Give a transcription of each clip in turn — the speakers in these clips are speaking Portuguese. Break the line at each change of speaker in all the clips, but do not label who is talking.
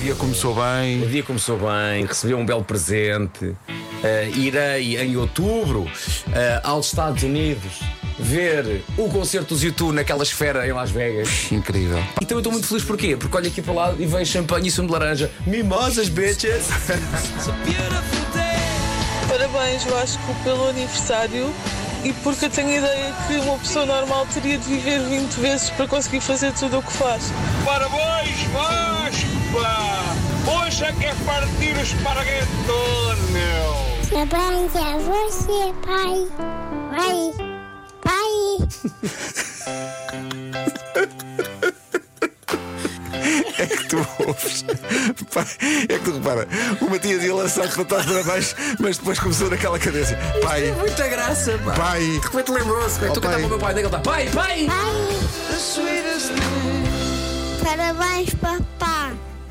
dia começou bem.
O dia começou bem, recebi um belo presente. Eh, irei em outubro eh, aos Estados Unidos ver o concerto dos YouTube naquela esfera em Las Vegas.
Incrível.
Então eu estou muito feliz porquê? Porque olho aqui para lá e vem champanhe e sumo de laranja. Mimosas, bitches!
Parabéns, Vasco, pelo aniversário e porque eu tenho a ideia que uma pessoa normal teria de viver 20 vezes para conseguir fazer tudo o que faz.
Parabéns, Vasco, pá! Hoje é que é partir o esparguete todo, meu!
Parabéns a você, pai. Pai. Pai.
É que tu ouves. É que tu repara, o Matias ia lançar trás para baixo, mas depois começou naquela cadência. Pai,
Muita graça, pá!
pai.
De repente lembrou-se, como é que
Oh,
tu cantava
pai.
para o meu pai, onde é que ele está? Pai, pai!
Parabéns, papá.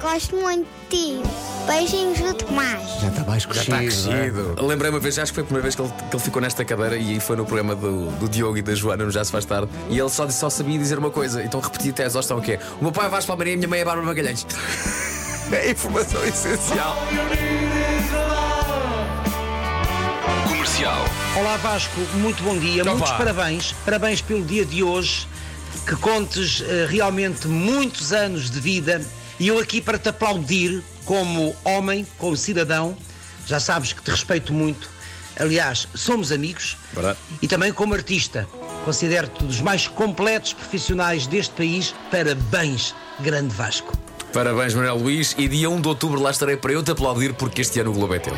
Gosto muito de ti. Beijinhos do Tomás.
Já está mais crescido.
Está crescido. Lembrei uma vez, acho que foi a primeira vez que ele, que ele ficou nesta cadeira e foi no programa do, do Diogo e da Joana, no Já Se Faz Tarde. E ele só, disse- só sabia dizer uma coisa, então repeti até a exaustão o que é: O meu pai é Vasco Palmeirinho e a minha mãe é Bárbara Magalhães.
É informação essencial.
Comercial.
Olá Vasco, muito bom dia,
Opa.
muitos parabéns, parabéns pelo dia de hoje, que contes eh, realmente muitos anos de vida e eu aqui para te aplaudir como homem, como cidadão, já sabes que te respeito muito, aliás, somos amigos,
Verdade.
e também como artista, considero-te dos mais completos profissionais deste país, parabéns, grande Vasco.
Parabéns, Manuel Luís. E dia 1 de outubro lá estarei para eu te aplaudir porque este ano o Globo é teu.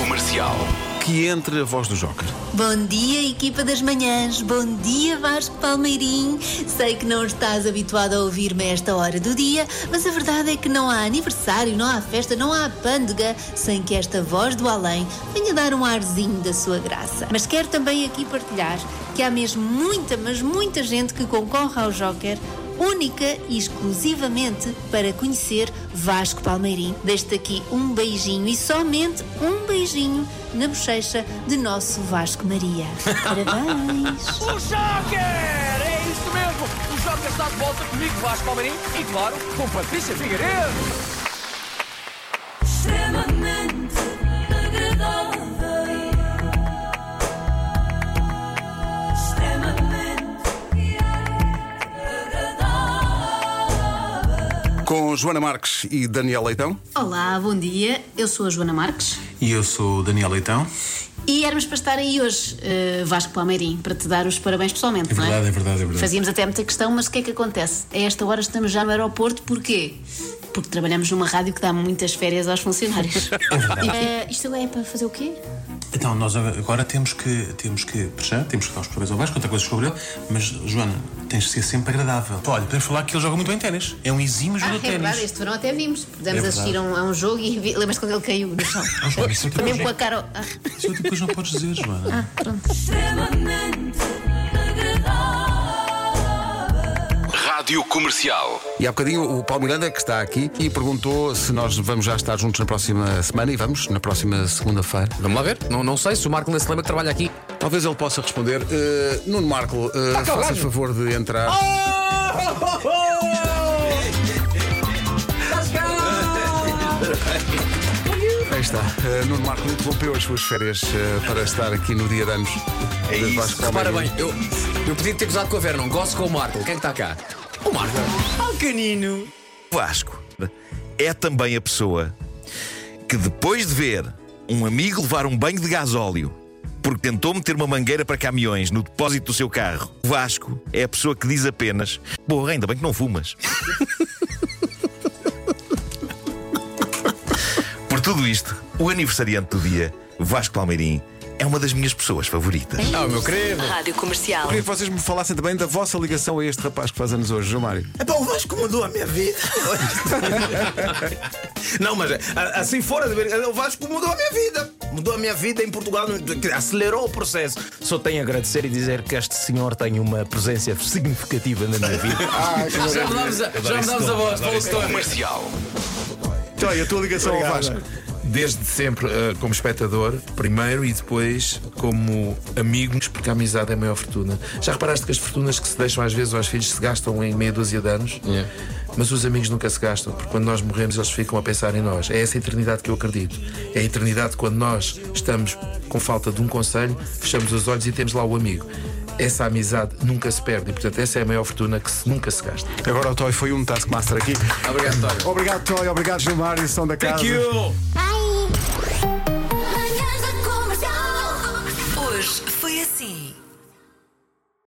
Comercial.
Que entre a voz do Joker.
Bom dia, equipa das manhãs. Bom dia, Vasco Palmeirim. Sei que não estás habituado a ouvir-me a esta hora do dia, mas a verdade é que não há aniversário, não há festa, não há pândega sem que esta voz do além venha dar um arzinho da sua graça. Mas quero também aqui partilhar que há mesmo muita, mas muita gente que concorre ao Joker única e exclusivamente para conhecer Vasco Palmeirim. Deixo-te aqui um beijinho e somente um beijinho na bochecha de nosso Vasco Maria. Parabéns!
O Joker! É isso mesmo! O Joker está de volta comigo, Vasco Palmeirinho, e claro, com Patrícia Figueiredo!
Com Joana Marques e Daniel Leitão.
Olá, bom dia. Eu sou a Joana Marques.
E eu sou o Daniel Leitão.
E éramos para estar aí hoje, eh, Vasco Palmeirim, para te dar os parabéns pessoalmente,
É
não
verdade,
é?
é verdade, é verdade.
Fazíamos até muita questão, mas o que é que acontece? A esta hora estamos já no aeroporto, porquê? Porque trabalhamos numa rádio que dá muitas férias aos funcionários. Eh, isto é para fazer o quê?
Então, nós agora temos que, temos que, já, temos que dar os parabéns ao Vasco, contar coisas sobre ele, mas, Joana, tens de ser sempre agradável. Olha, podemos falar que ele joga muito bem ténis. É um exímio
Ah,
jogador
é
de ténis.
verdade, este verão até vimos. Pudemos
É
assistir a um, a um jogo e vi- lembras-te quando ele caiu no chão?
Joana, isso é é
mesmo com a cara. Ah,
Isso é tipo que não podes dizer, Joana.
ah, pronto. Extremamente
Rádio Comercial.
E há bocadinho o Paulo Miranda, que está aqui, e perguntou se nós vamos já estar juntos na próxima semana e vamos, na próxima segunda-feira.
Vamos lá ver? Não, não sei se o Marco ainda se lembra que trabalha aqui.
Talvez ele possa responder. Eh, Nuno Marco,
cá o
faça favor de entrar. Aí está. Eh, Nuno Marco interrompeu as suas férias eh, para estar aqui no dia de anos. É Vasco
Repara bem, eu, eu podia ter gozado com a Vera, não gosto com o Marco. Quem é que está cá? O Marco. Ah, o canino.
Vasco é também a pessoa que depois de ver um amigo levar um banho de gasóleo porque tentou meter uma mangueira para caminhões no depósito do seu carro, Vasco é a pessoa que diz apenas: Porra, ainda bem que não fumas. Por tudo isto, o aniversariante do dia, Vasco Palmeirim, é uma das minhas pessoas favoritas.
Ah, o meu querido.
Rádio Comercial.
Queria que vocês me falassem também da vossa ligação a este rapaz que faz anos hoje, João Mário.
É pá, o Vasco mudou a minha vida. Não, mas assim fora de brincadeira, o Vasco mudou a minha vida. Mudou a minha vida em Portugal, acelerou o processo. Só tenho a agradecer e dizer que este senhor tem uma presença significativa na minha vida.
Já mudámos a, já a voz. Paulo Stone.
Comercial.
Então, e a tua ligação ao Vasco?
Desde sempre eh, como espectador, primeiro, e depois como amigos, porque a amizade é a maior fortuna. Já reparaste que as fortunas que se deixam às vezes aos filhos se gastam em meia dúzia de anos? Mas os amigos nunca se gastam, porque quando nós morremos eles ficam a pensar em nós. É essa eternidade que eu acredito. É a eternidade quando nós estamos com falta de um conselho, fechamos os olhos e temos lá o amigo. Essa amizade nunca se perde e, portanto, essa é a maior fortuna que se- nunca se gasta.
Agora o Toy foi um Taskmaster aqui.
Obrigado, Toy.
Obrigado, Toy. Obrigado, Gilmar e som da casa.
Bye.